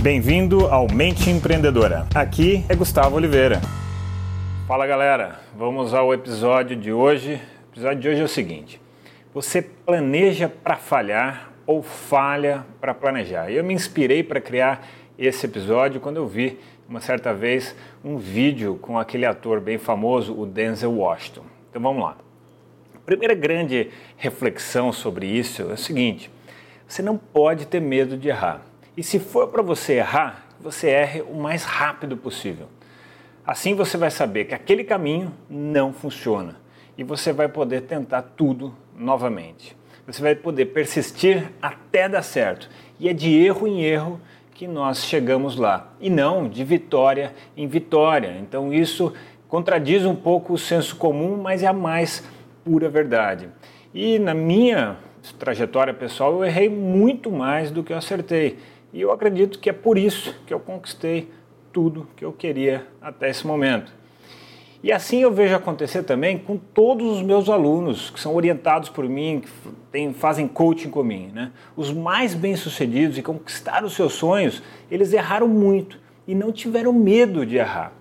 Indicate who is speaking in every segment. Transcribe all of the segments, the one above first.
Speaker 1: Bem-vindo ao Mente Empreendedora. Aqui é Gustavo Oliveira. Fala galera, vamos ao episódio de hoje. O episódio de hoje é o seguinte: você planeja para falhar ou falha para planejar? Eu me inspirei para criar esse episódio quando eu vi uma certa vez um vídeo com aquele ator bem famoso, o Denzel Washington. Então vamos lá. A primeira grande reflexão sobre isso é o seguinte: você não pode ter medo de errar. E se for para você errar, você erre o mais rápido possível. Assim você vai saber que aquele caminho não funciona e você vai poder tentar tudo novamente. Você vai poder persistir até dar certo. E é de erro em erro que nós chegamos lá e não de vitória em vitória. Então isso contradiz um pouco o senso comum, mas é a mais pura verdade. E na minha trajetória pessoal eu errei muito mais do que eu acertei. E eu acredito que é por isso que eu conquistei tudo que eu queria até esse momento. E assim eu vejo acontecer também com todos os meus alunos que são orientados por mim, que tem, fazem coaching comigo. Né? Os mais bem-sucedidos e conquistaram os seus sonhos, eles erraram muito e não tiveram medo de errar.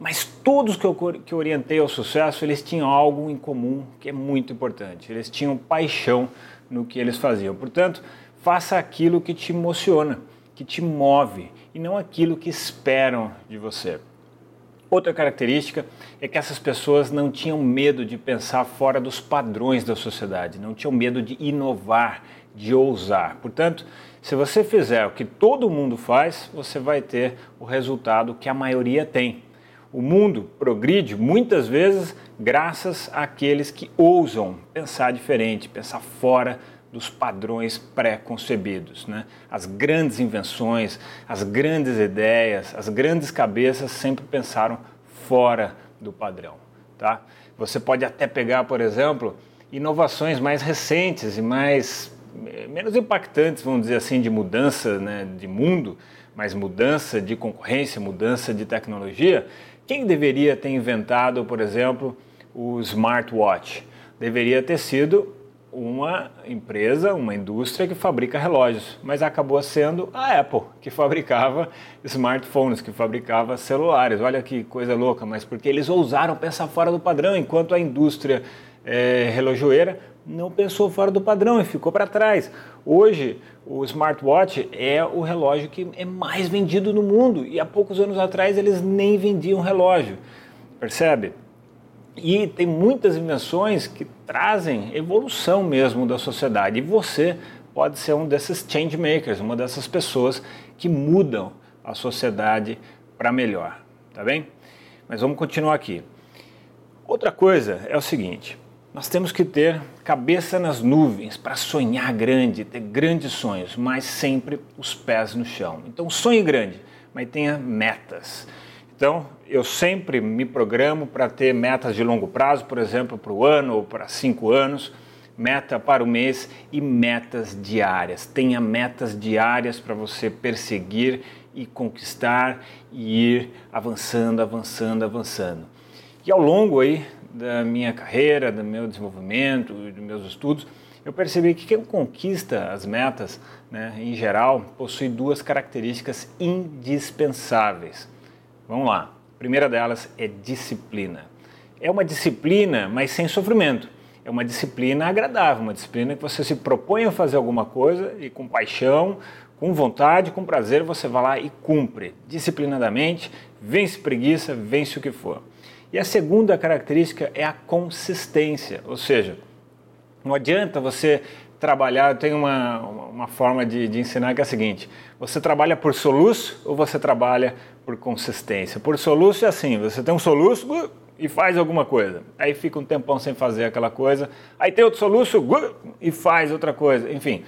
Speaker 1: Mas todos que eu que orientei ao sucesso, eles tinham algo em comum que é muito importante. Eles tinham paixão no que eles faziam. Portanto, faça aquilo que te emociona, que te move e não aquilo que esperam de você. Outra característica é que essas pessoas não tinham medo de pensar fora dos padrões da sociedade, não tinham medo de inovar, de ousar. Portanto, se você fizer o que todo mundo faz, você vai ter o resultado que a maioria tem. O mundo progride muitas vezes graças àqueles que ousam pensar diferente, pensar fora dos padrões pré-concebidos. Né? As grandes invenções, as grandes ideias, as grandes cabeças sempre pensaram fora do padrão. Tá? Você pode até pegar, por exemplo, inovações mais recentes e mais eh, menos impactantes, vamos dizer assim, de mudança né, de mundo, mas mudança de concorrência, mudança de tecnologia. Quem deveria ter inventado, por exemplo, o smartwatch? Deveria ter sido uma empresa, uma indústria que fabrica relógios, mas acabou sendo a Apple, que fabricava smartphones, que fabricava celulares. Olha que coisa louca, mas porque eles ousaram pensar fora do padrão, enquanto a indústria é, relojoeira não pensou fora do padrão e ficou para trás. Hoje, o smartwatch é o relógio que é mais vendido no mundo e há poucos anos atrás eles nem vendiam relógio. Percebe? E tem muitas invenções que trazem evolução mesmo da sociedade. E você pode ser um desses change makers, uma dessas pessoas que mudam a sociedade para melhor, tá bem? Mas vamos continuar aqui. Outra coisa é o seguinte: nós temos que ter cabeça nas nuvens para sonhar grande, ter grandes sonhos, mas sempre os pés no chão. Então sonhe grande, mas tenha metas. Então, eu sempre me programo para ter metas de longo prazo, por exemplo, para o ano ou para cinco anos, meta para o mês e metas diárias. Tenha metas diárias para você perseguir e conquistar e ir avançando, avançando, avançando. E ao longo aí da minha carreira, do meu desenvolvimento, dos meus estudos, eu percebi que quem conquista as metas, né, em geral, possui duas características indispensáveis. Vamos lá. A primeira delas é disciplina. É uma disciplina, mas sem sofrimento. É uma disciplina agradável, uma disciplina que você se propõe a fazer alguma coisa e com paixão, com vontade, com prazer, você vai lá e cumpre disciplinadamente, vence preguiça, vence o que for. E a segunda característica é a consistência, ou seja, não adianta você trabalhar, tem uma, uma forma de, de ensinar que é a seguinte: você trabalha por soluço ou você trabalha por consistência? Por soluço é assim: você tem um soluço uh, e faz alguma coisa, aí fica um tempão sem fazer aquela coisa, aí tem outro soluço uh, e faz outra coisa, enfim,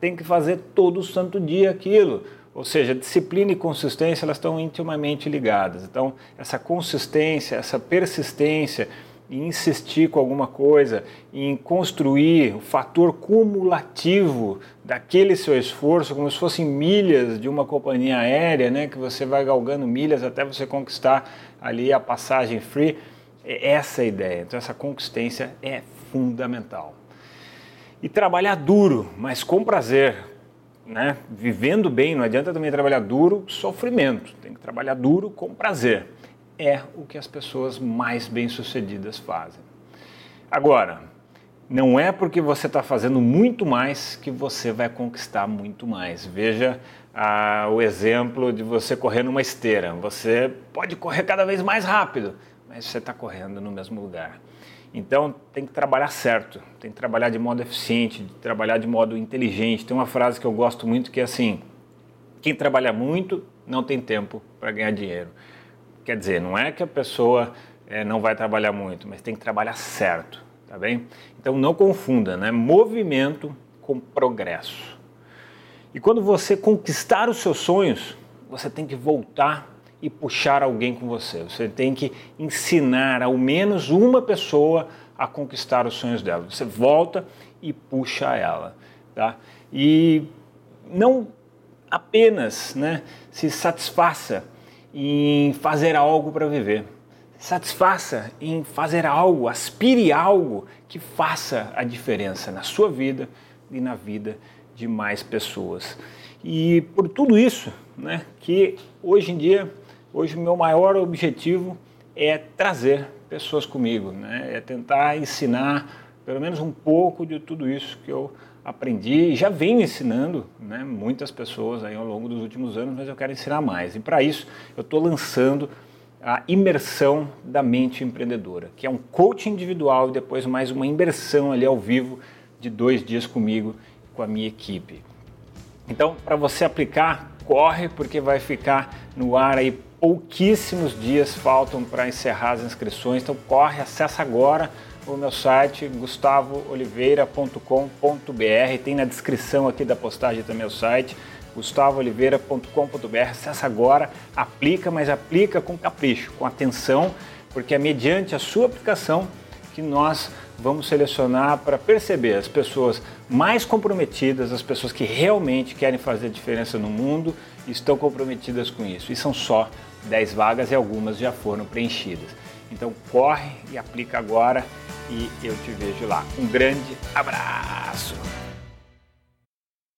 Speaker 1: tem que fazer todo santo dia aquilo. Ou seja, disciplina e consistência elas estão intimamente ligadas. Então, essa consistência, essa persistência, em insistir com alguma coisa, em construir o fator cumulativo daquele seu esforço, como se fossem milhas de uma companhia aérea, né, que você vai galgando milhas até você conquistar ali a passagem free. É essa a ideia. Então essa consistência é fundamental. E trabalhar duro, mas com prazer, né, vivendo bem, não adianta também trabalhar duro, sofrimento. Tem que trabalhar duro com prazer. É o que as pessoas mais bem-sucedidas fazem. Agora, não é porque você está fazendo muito mais que você vai conquistar muito mais. Veja ah, o exemplo de você correr numa esteira. Você pode correr cada vez mais rápido, mas você está correndo no mesmo lugar. Então tem que trabalhar certo, tem que trabalhar de modo eficiente, trabalhar de modo inteligente. Tem uma frase que eu gosto muito que é assim: quem trabalha muito não tem tempo para ganhar dinheiro. Quer dizer, não é que a pessoa é, não vai trabalhar muito, mas tem que trabalhar certo, tá bem? Então não confunda, né? Movimento com progresso. E quando você conquistar os seus sonhos, você tem que voltar e puxar alguém com você. Você tem que ensinar ao menos uma pessoa a conquistar os sonhos dela. Você volta e puxa ela, tá? E não apenas, né, se satisfaça em fazer algo para viver. Satisfaça em fazer algo, aspire algo que faça a diferença na sua vida e na vida de mais pessoas. E por tudo isso, né, que hoje em dia Hoje, o meu maior objetivo é trazer pessoas comigo, né? é tentar ensinar pelo menos um pouco de tudo isso que eu aprendi e já venho ensinando né, muitas pessoas aí ao longo dos últimos anos, mas eu quero ensinar mais. E para isso, eu estou lançando a imersão da mente empreendedora, que é um coaching individual e depois mais uma imersão ali ao vivo de dois dias comigo com a minha equipe. Então, para você aplicar, corre porque vai ficar no ar aí pouquíssimos dias faltam para encerrar as inscrições, então corre, acessa agora o meu site gustavooliveira.com.br, tem na descrição aqui da postagem também o site gustavooliveira.com.br, acessa agora, aplica, mas aplica com capricho, com atenção, porque é mediante a sua aplicação que nós vamos selecionar para perceber as pessoas mais comprometidas, as pessoas que realmente querem fazer diferença no mundo e estão comprometidas com isso. E são só 10 vagas e algumas já foram preenchidas. Então corre e aplica agora e eu te vejo lá. Um grande abraço!